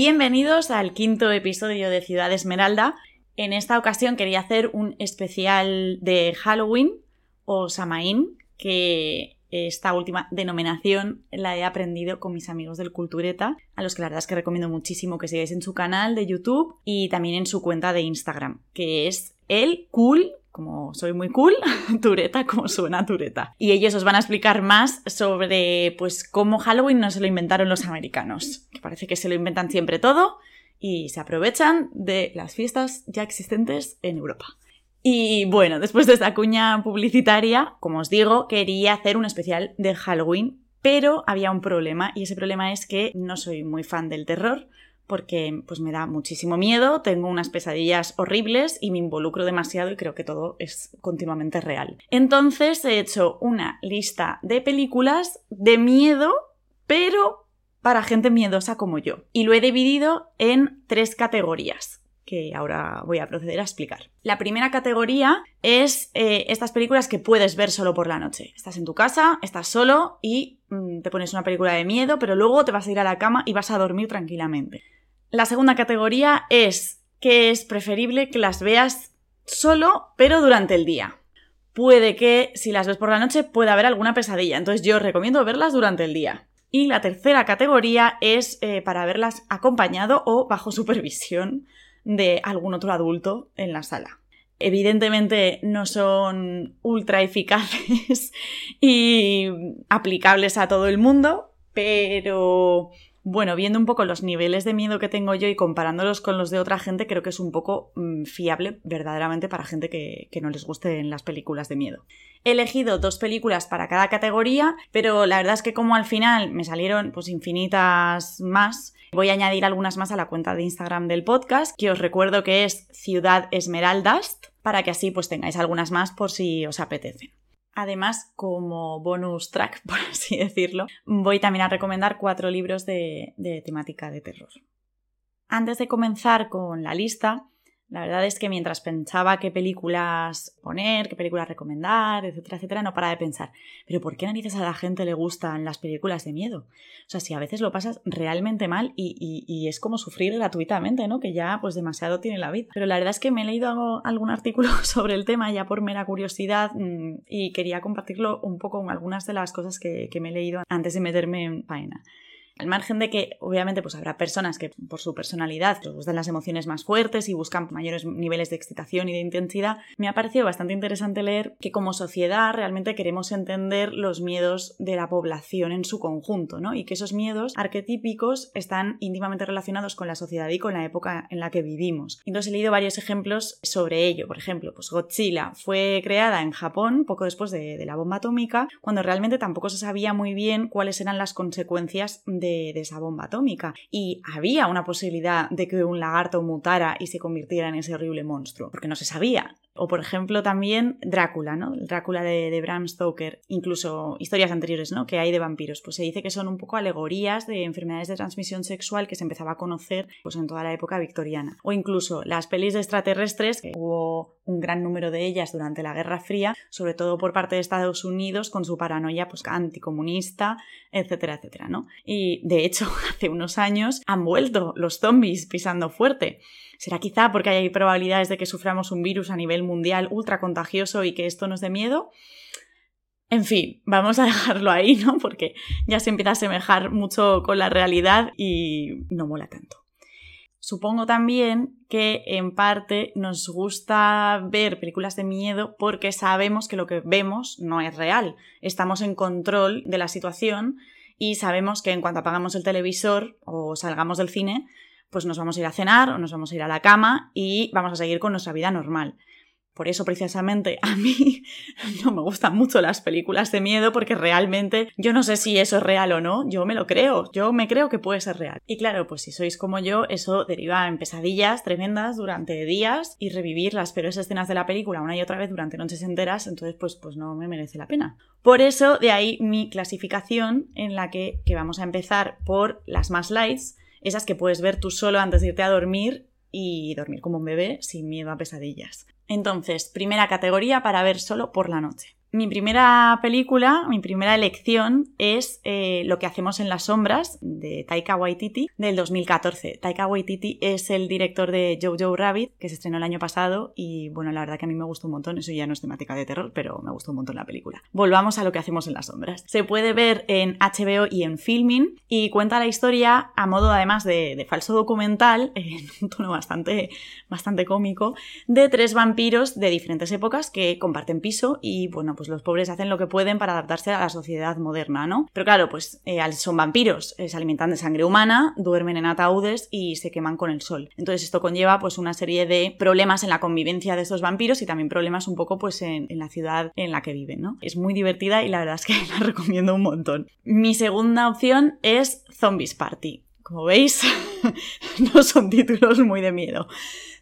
Bienvenidos al quinto episodio de Ciudad Esmeralda. En esta ocasión quería hacer un especial de Halloween o Samaín, que esta última denominación la he aprendido con mis amigos del Cultureta, a los que la verdad es que recomiendo muchísimo que sigáis en su canal de YouTube y también en su cuenta de Instagram, que es el cool como soy muy cool, Tureta, como suena Tureta. Y ellos os van a explicar más sobre pues cómo Halloween no se lo inventaron los americanos, que parece que se lo inventan siempre todo y se aprovechan de las fiestas ya existentes en Europa. Y bueno, después de esta cuña publicitaria, como os digo, quería hacer un especial de Halloween, pero había un problema y ese problema es que no soy muy fan del terror, porque pues me da muchísimo miedo, tengo unas pesadillas horribles y me involucro demasiado y creo que todo es continuamente real. Entonces he hecho una lista de películas de miedo, pero para gente miedosa como yo. Y lo he dividido en tres categorías que ahora voy a proceder a explicar. La primera categoría es eh, estas películas que puedes ver solo por la noche. Estás en tu casa, estás solo y mm, te pones una película de miedo, pero luego te vas a ir a la cama y vas a dormir tranquilamente. La segunda categoría es que es preferible que las veas solo, pero durante el día. Puede que si las ves por la noche pueda haber alguna pesadilla, entonces yo recomiendo verlas durante el día. Y la tercera categoría es eh, para verlas acompañado o bajo supervisión de algún otro adulto en la sala. Evidentemente no son ultra eficaces y aplicables a todo el mundo, pero bueno, viendo un poco los niveles de miedo que tengo yo y comparándolos con los de otra gente, creo que es un poco mm, fiable verdaderamente para gente que, que no les gusten las películas de miedo. He elegido dos películas para cada categoría, pero la verdad es que como al final me salieron pues infinitas más, voy a añadir algunas más a la cuenta de Instagram del podcast, que os recuerdo que es Ciudad Esmeraldas, para que así pues tengáis algunas más por si os apetece. Además, como bonus track, por así decirlo, voy también a recomendar cuatro libros de, de temática de terror. Antes de comenzar con la lista, la verdad es que mientras pensaba qué películas poner, qué películas recomendar, etcétera, etcétera, no para de pensar, pero ¿por qué narices a la gente le gustan las películas de miedo? O sea, si a veces lo pasas realmente mal y, es como sufrir gratuitamente, ¿no? Que ya pues demasiado tiene la vida. Pero la verdad es que me he leído algún artículo sobre el tema ya por mera curiosidad mm, y quería compartirlo un poco con algunas de las cosas que, que me he leído antes de meterme en faena. Al margen de que, obviamente, pues habrá personas que por su personalidad les gustan las emociones más fuertes y buscan mayores niveles de excitación y de intensidad, me ha parecido bastante interesante leer que como sociedad realmente queremos entender los miedos de la población en su conjunto, ¿no? Y que esos miedos arquetípicos están íntimamente relacionados con la sociedad y con la época en la que vivimos. Entonces he leído varios ejemplos sobre ello. Por ejemplo, pues Godzilla fue creada en Japón poco después de, de la bomba atómica, cuando realmente tampoco se sabía muy bien cuáles eran las consecuencias de de, esa bomba atómica. Y había una posibilidad de que un lagarto mutara y se convirtiera en ese horrible monstruo, porque no se sabía. O por ejemplo también Drácula, ¿no? Drácula de, Bram Stoker, incluso historias anteriores, ¿no? Que hay de vampiros. Pues se dice que son un poco alegorías de enfermedades de transmisión sexual que se empezaba a conocer pues, en toda la época victoriana. O incluso las pelis de extraterrestres, que hubo un gran número de ellas durante la Guerra Fría, sobre todo por parte de Estados Unidos con su paranoia pues, anticomunista, etcétera, etcétera, ¿no? Y de hecho, hace unos años han vuelto los zombies pisando fuerte. ¿Será quizá porque hay probabilidades de que suframos un virus a nivel mundial ultra contagioso y que esto nos dé miedo? En fin, vamos a dejarlo ahí, ¿no? Porque ya se empieza a asemejar mucho con la realidad y no mola tanto. Supongo también que en parte nos gusta ver películas de miedo porque sabemos que lo que vemos no es real. Estamos en control de la situación y sabemos que en cuanto apagamos el televisor o salgamos del cine, pues nos vamos a ir a cenar o nos vamos a ir a la cama y vamos a seguir con nuestra vida normal. Por eso precisamente a mí no me gustan mucho las películas de miedo porque realmente yo no sé si eso es real o no, yo me lo creo, yo me creo que puede ser real. Y claro, pues si sois como yo, eso deriva en pesadillas tremendas durante días y revivir las peores escenas de la película una y otra vez durante noches enteras, entonces pues, pues no me merece la pena. Por eso de ahí mi clasificación en la que, que vamos a empezar por las más lights, esas que puedes ver tú solo antes de irte a dormir y dormir como un bebé sin miedo a pesadillas. Entonces, primera categoría para ver solo por la noche. Mi primera película, mi primera elección es eh, Lo que hacemos en las sombras de Taika Waititi del 2014. Taika Waititi es el director de Jojo Rabbit que se estrenó el año pasado y bueno, la verdad que a mí me gustó un montón, eso ya no es temática de terror, pero me gustó un montón la película. Volvamos a Lo que hacemos en las sombras. Se puede ver en HBO y en Filming y cuenta la historia a modo además de, falso documental, en un tono bastante, bastante cómico, de tres vampiros de diferentes épocas que comparten piso y bueno, pues los pobres hacen lo que pueden para adaptarse a la sociedad moderna, ¿no? Pero claro, pues eh, son vampiros, eh, se alimentan de sangre humana, duermen en ataúdes y se queman con el sol. Entonces esto conlleva pues una serie de problemas en la convivencia de estos vampiros y también problemas un poco pues en, la ciudad en la que viven, ¿no? Es muy divertida y la verdad es que la recomiendo un montón. Mi segunda opción es Zombies Party. Como veis, no son títulos muy de miedo.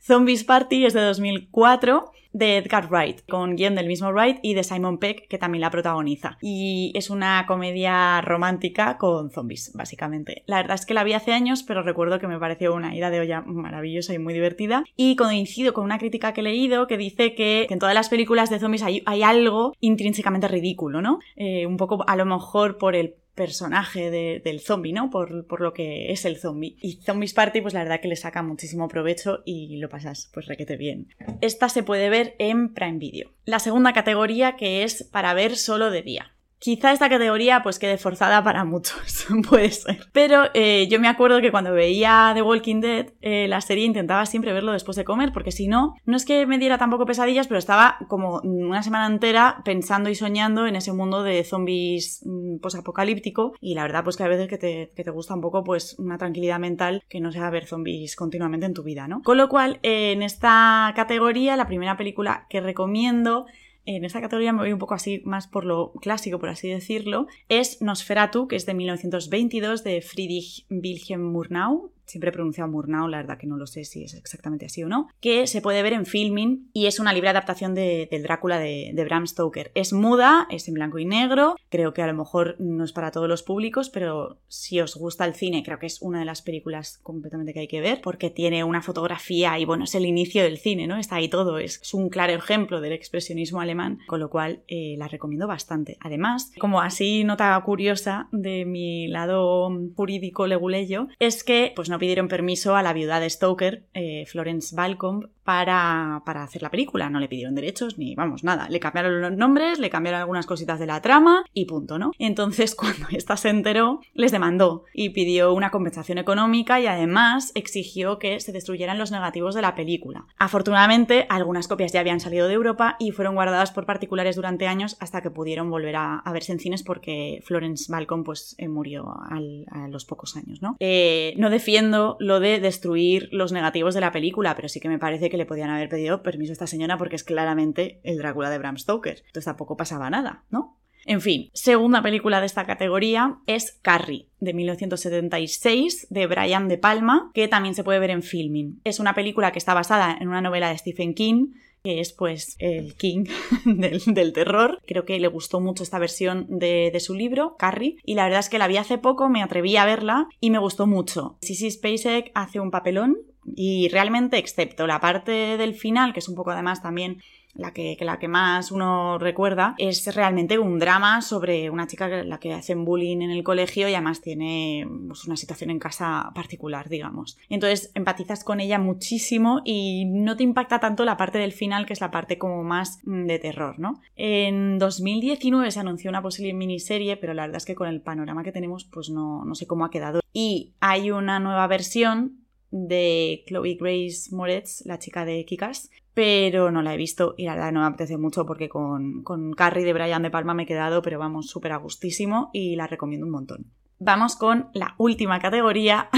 Zombies Party es de 2004 de Edgar Wright, con guion del mismo Wright y de Simon Peck, que también la protagoniza. Y es una comedia romántica con zombies, básicamente. La verdad es que la vi hace años, pero recuerdo que me pareció una ida de olla maravillosa y muy divertida. Y coincido con una crítica que he leído que dice que en todas las películas de zombies hay, algo intrínsecamente ridículo, ¿no? Eh, un poco a lo mejor por el personaje del zombie, ¿no? Por, lo que es el zombie. Y Zombies Party, pues la verdad que le saca muchísimo provecho y lo pasas pues requete bien. Esta se puede ver en Prime Video. La segunda categoría que es para ver solo de día. Quizá esta categoría pues quede forzada para muchos, puede ser. Pero eh, yo me acuerdo que cuando veía The Walking Dead, eh, la serie intentaba siempre verlo después de comer, porque si no, no es que me diera tampoco pesadillas, pero estaba como una semana entera pensando y soñando en ese mundo de zombies mm, posapocalíptico. Y la verdad, pues que a veces que te, que te, gusta un poco pues una tranquilidad mental que no sea ver zombies continuamente en tu vida, ¿no? Con lo cual, en esta categoría, la primera película que recomiendo en esta categoría me voy un poco así más por lo clásico, por así decirlo, es Nosferatu, que es de 1922 de Friedrich Wilhelm Murnau, siempre he pronunciado Murnau, la verdad que no lo sé si es exactamente así o no, que se puede ver en filming y es una libre adaptación de, del Drácula de, Bram Stoker. Es muda, es en blanco y negro, creo que a lo mejor no es para todos los públicos, pero si os gusta el cine, creo que es una de las películas completamente que hay que ver, porque tiene una fotografía y bueno, es el inicio del cine, ¿no? Está ahí todo, es, un claro ejemplo del expresionismo alemán, con lo cual eh, la recomiendo bastante. Además, como así nota curiosa de mi lado jurídico leguleyo, es que pues no pidieron permiso a la viuda de Stoker, eh, Florence Balcombe, para, para, hacer la película. No le pidieron derechos ni, vamos, nada. Le cambiaron los nombres, le cambiaron algunas cositas de la trama y punto, ¿no? Entonces, cuando esta se enteró, les demandó y pidió una compensación económica y además exigió que se destruyeran los negativos de la película. Afortunadamente, algunas copias ya habían salido de Europa y fueron guardadas por particulares durante años hasta que pudieron volver a, verse en cines porque Florence Balcom pues eh, murió a los pocos años, ¿no? Eh, no defiendo lo de destruir los negativos de la película, pero sí que me parece que le podían haber pedido permiso a esta señora porque es claramente el Drácula de Bram Stoker. Entonces tampoco pasaba nada, ¿no? En fin, segunda película de esta categoría es Carrie, de 1976, de Brian De Palma, que también se puede ver en filming. Es una película que está basada en una novela de Stephen King, que es pues el king del, terror. Creo que le gustó mucho esta versión de, de, su libro, Carrie, y la verdad es que la vi hace poco, me atreví a verla y me gustó mucho. Sissy Spacek hace un papelón, y realmente, excepto la parte del final, que es un poco además también la que, la que más uno recuerda, es realmente un drama sobre una chica que, la que hacen bullying en el colegio y además tiene pues, una situación en casa particular, digamos. Entonces empatizas con ella muchísimo y no te impacta tanto la parte del final, que es la parte como más mm, de terror, ¿no? En 2019 se anunció una posible miniserie, pero la verdad es que con el panorama que tenemos, pues no, no sé cómo ha quedado. Y hay una nueva versión de Chloe Grace Moretz, la chica de Kikas, pero no la he visto y la verdad no me apetece mucho porque con, con Carrie de Brian De Palma me he quedado, pero vamos, súper a gustísimo y la recomiendo un montón. Vamos con la última categoría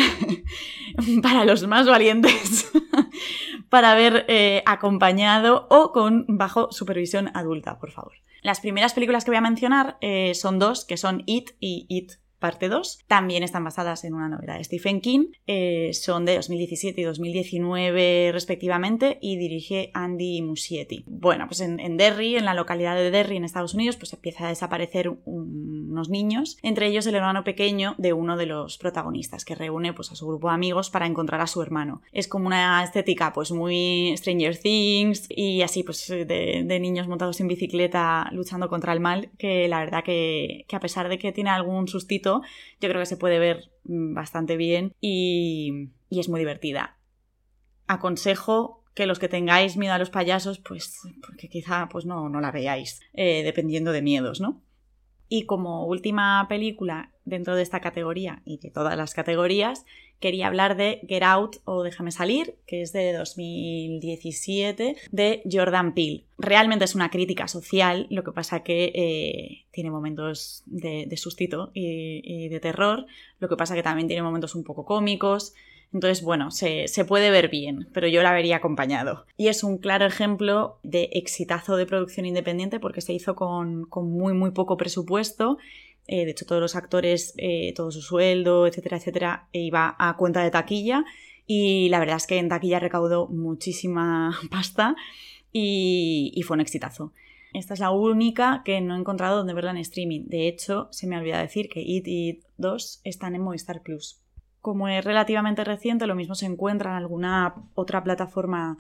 para los más valientes, para haber eh, acompañado o con bajo supervisión adulta, por favor. Las primeras películas que voy a mencionar eh, son dos, que son It y It parte 2. También están basadas en una novela de Stephen King. Eh, son de 2017 y 2019 respectivamente y dirige Andy Muschietti. Bueno, pues en, Derry, en la localidad de Derry en Estados Unidos, pues empieza a desaparecer unos niños, entre ellos el hermano pequeño de uno de los protagonistas, que reúne pues a su grupo de amigos para encontrar a su hermano. Es como una estética pues muy Stranger Things y así pues de, de niños montados en bicicleta luchando contra el mal, que la verdad que, que a pesar de que tiene algún sustito yo creo que se puede ver mm, bastante bien y, es muy divertida. Aconsejo que los que tengáis miedo a los payasos, pues porque quizá pues no, no la veáis, eh, dependiendo de miedos, ¿no? Y como última película dentro de esta categoría y de todas las categorías, quería hablar de Get Out o Déjame salir, que es de 2017, de Jordan Peele. Realmente es una crítica social, lo que pasa que eh, tiene momentos de, de sustito y, de terror, lo que pasa que también tiene momentos un poco cómicos. Entonces, bueno, se, puede ver bien, pero yo la vería acompañado. Y es un claro ejemplo de exitazo de producción independiente porque se hizo con, con muy, muy poco presupuesto eh, de hecho, todos los actores, eh, todo su sueldo, etcétera, etcétera, iba a cuenta de taquilla. Y la verdad es que en taquilla recaudó muchísima pasta y, fue un exitazo. Esta es la única que no he encontrado donde verla en streaming. De hecho, se me olvida decir que It y 2 están en Movistar Plus. Como es relativamente reciente, lo mismo se encuentra en alguna otra plataforma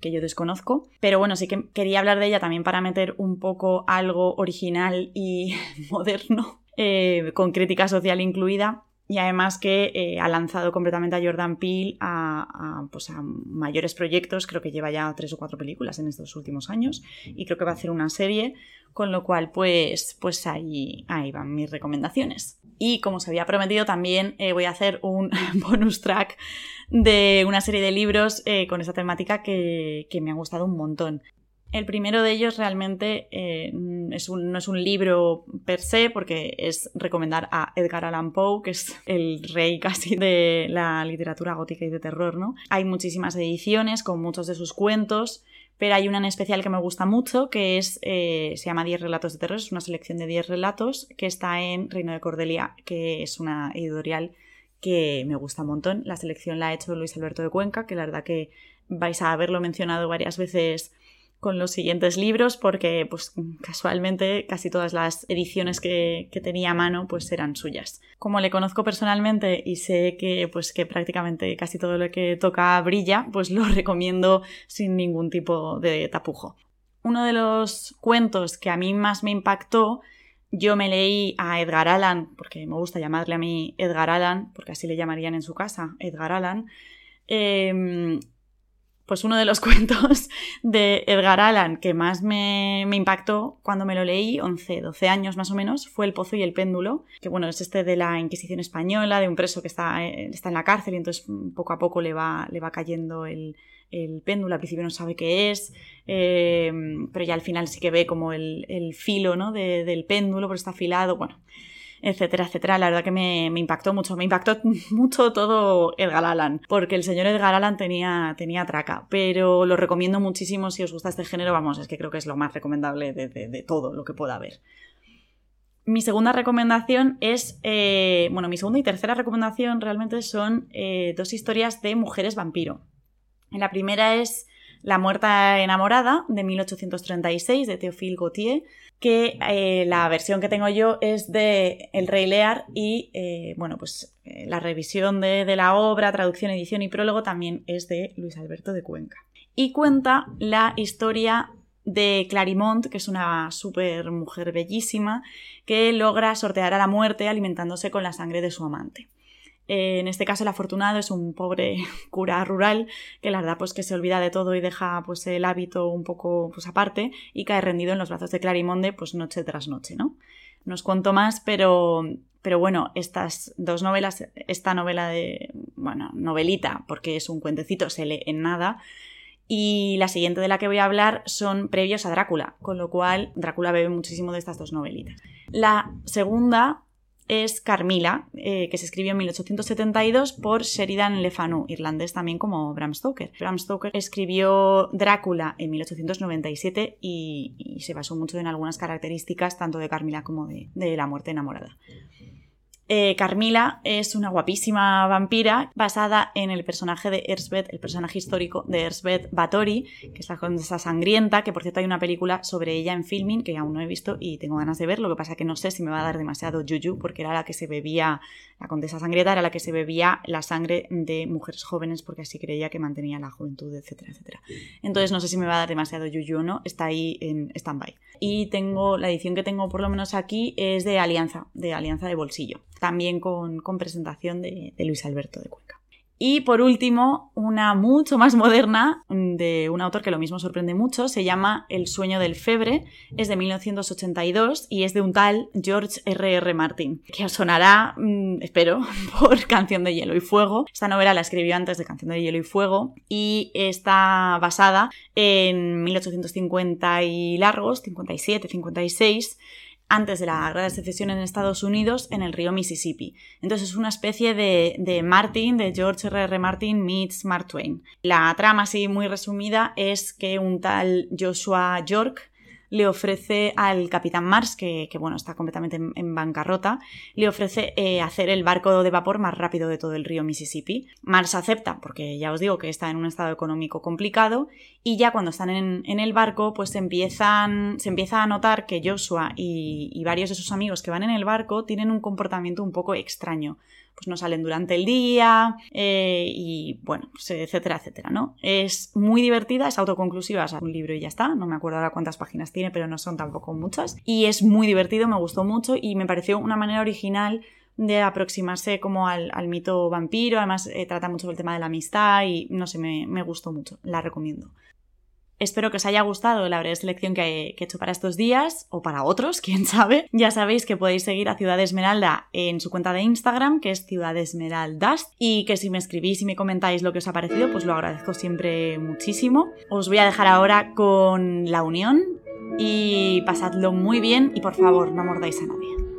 que yo desconozco. Pero bueno, sí que quería hablar de ella también para meter un poco algo original y moderno eh, con crítica social incluida. Y además que eh, ha lanzado completamente a Jordan Peele a, pues a, mayores proyectos, creo que lleva ya tres o cuatro películas en estos últimos años y creo que va a hacer una serie, con lo cual pues, pues ahí, ahí van mis recomendaciones. Y como se había prometido también eh, voy a hacer un bonus track de una serie de libros con esa temática que, que me ha gustado un montón. El primero de ellos realmente eh, no es un libro per se, porque es recomendar a Edgar Allan Poe, que es el rey casi de la literatura gótica y de terror, ¿no? Hay muchísimas ediciones con muchos de sus cuentos, pero hay una en especial que me gusta mucho, que es, eh, se llama 10 relatos de terror, es una selección de 10 relatos que está en Reino de Cordelia, que es una editorial que me gusta un montón. La selección la ha hecho Luis Alberto de Cuenca, que la verdad que vais a haberlo mencionado varias veces con los siguientes libros porque pues casualmente casi todas las ediciones que, tenía a mano pues eran suyas. Como le conozco personalmente y sé que pues que prácticamente casi todo lo que toca brilla, pues lo recomiendo sin ningún tipo de tapujo. Uno de los cuentos que a mí más me impactó yo me leí a Edgar Allan, porque me gusta llamarle a mí Edgar Allan, porque así le llamarían en su casa, Edgar Allan. Em, pues uno de los cuentos de Edgar Allan que más me, impactó cuando me lo leí, 11, 12 años más o menos, fue El Pozo y el Péndulo, que bueno, es este de la Inquisición Española, de un preso que está, eh, está en la cárcel y entonces poco a poco le va, le va cayendo el, péndulo, al principio no sabe qué es, eh, pero ya al final sí que ve como el, filo ¿no? del péndulo, pero está afilado, bueno etcétera, etcétera. La verdad que me, impactó mucho. Me impactó mucho todo Edgar Allan, porque el señor Edgar Allan tenía, tenía traca. Pero lo recomiendo muchísimo si os gusta este género. Vamos, es que creo que es lo más recomendable de, todo lo que pueda haber. Mi segunda recomendación es, eh, bueno, mi segunda y tercera recomendación realmente son eh, dos historias de mujeres vampiro. La primera es La muerta enamorada de 1836 de Théophile Gautier, que eh, la versión que tengo yo es de El Rey Lear y, eh, bueno, pues eh, la revisión de, de, la obra, traducción, edición y prólogo también es de Luis Alberto de Cuenca. Y cuenta la historia de Clarimont, que es una súper mujer bellísima, que logra sortear a la muerte alimentándose con la sangre de su amante. Eh, en este caso el afortunado es un pobre cura rural que la verdad pues que se olvida de todo y deja pues el hábito un poco pues aparte y cae rendido en los brazos de Clarimonde pues noche tras noche, ¿no? No os cuento más, pero, pero bueno, estas dos novelas, esta novela de, bueno, novelita, porque es un cuentecito, se lee en nada, y la siguiente de la que voy a hablar son previos a Drácula, con lo cual Drácula bebe muchísimo de estas dos novelitas. La segunda es Carmila, eh, que se escribió en 1872 por Sheridan Le Fanu, irlandés también como Bram Stoker. Bram Stoker escribió Drácula en 1897 y, se basó mucho en algunas características tanto de Carmila como de la muerte enamorada. Eh, Carmila es una guapísima vampira basada en el personaje de Ersbeth, el personaje histórico de Ersbeth Bathory, que es la condesa sangrienta, que por cierto hay una película sobre ella en filming que aún no he visto y tengo ganas de ver, lo que pasa que no sé si me va a dar demasiado yuyu porque era la que se bebía, la condesa sangrienta era la que se bebía la sangre de mujeres jóvenes porque así creía que mantenía la juventud, etcétera, etcétera. Entonces no sé si me va a dar demasiado yuyu o no, está ahí en stand-by. Y tengo, la edición que tengo por lo menos aquí es de Alianza, de Alianza de Bolsillo también con, presentación de, Luis Alberto de Cuenca. Y por último, una mucho más moderna de un autor que lo mismo sorprende mucho, se llama El sueño del febre, es de 1982 y es de un tal George R.R. R. Martin, que os sonará, mm, espero, por Canción de Hielo y Fuego. Esta novela la escribió antes de Canción de Hielo y Fuego y está basada en 1850 y largos, 57, 56 antes de la de Secesión en Estados Unidos en el río Mississippi. Entonces es una especie de, de Martin, de George R. R. Martin meets Mark Twain. La trama así muy resumida es que un tal Joshua York le ofrece al Capitán Mars, que, bueno, está completamente en, bancarrota, le ofrece eh, hacer el barco de vapor más rápido de todo el río Mississippi. Mars acepta, porque ya os digo que está en un estado económico complicado, y ya cuando están en, el barco, pues se, empiezan, se empieza a notar que Joshua y, y varios de sus amigos que van en el barco tienen un comportamiento un poco extraño pues no salen durante el día eh, y bueno, pues, etcétera, etcétera, ¿no? Es muy divertida, es autoconclusiva, es un libro y ya está, no me acuerdo ahora cuántas páginas tiene, pero no son tampoco muchas. Y es muy divertido, me gustó mucho y me pareció una manera original de aproximarse como al, mito vampiro, además eh, trata mucho el tema de la amistad y no sé, me, me gustó mucho, la recomiendo. Espero que os haya gustado la breve selección que he, hecho para estos días, o para otros, quién sabe. Ya sabéis que podéis seguir a Ciudad Esmeralda en su cuenta de Instagram, que es Ciudad Esmeraldas, y que si me escribís y me comentáis lo que os ha parecido, pues lo agradezco siempre muchísimo. Os voy a dejar ahora con la unión y pasadlo muy bien y por favor no mordáis a nadie.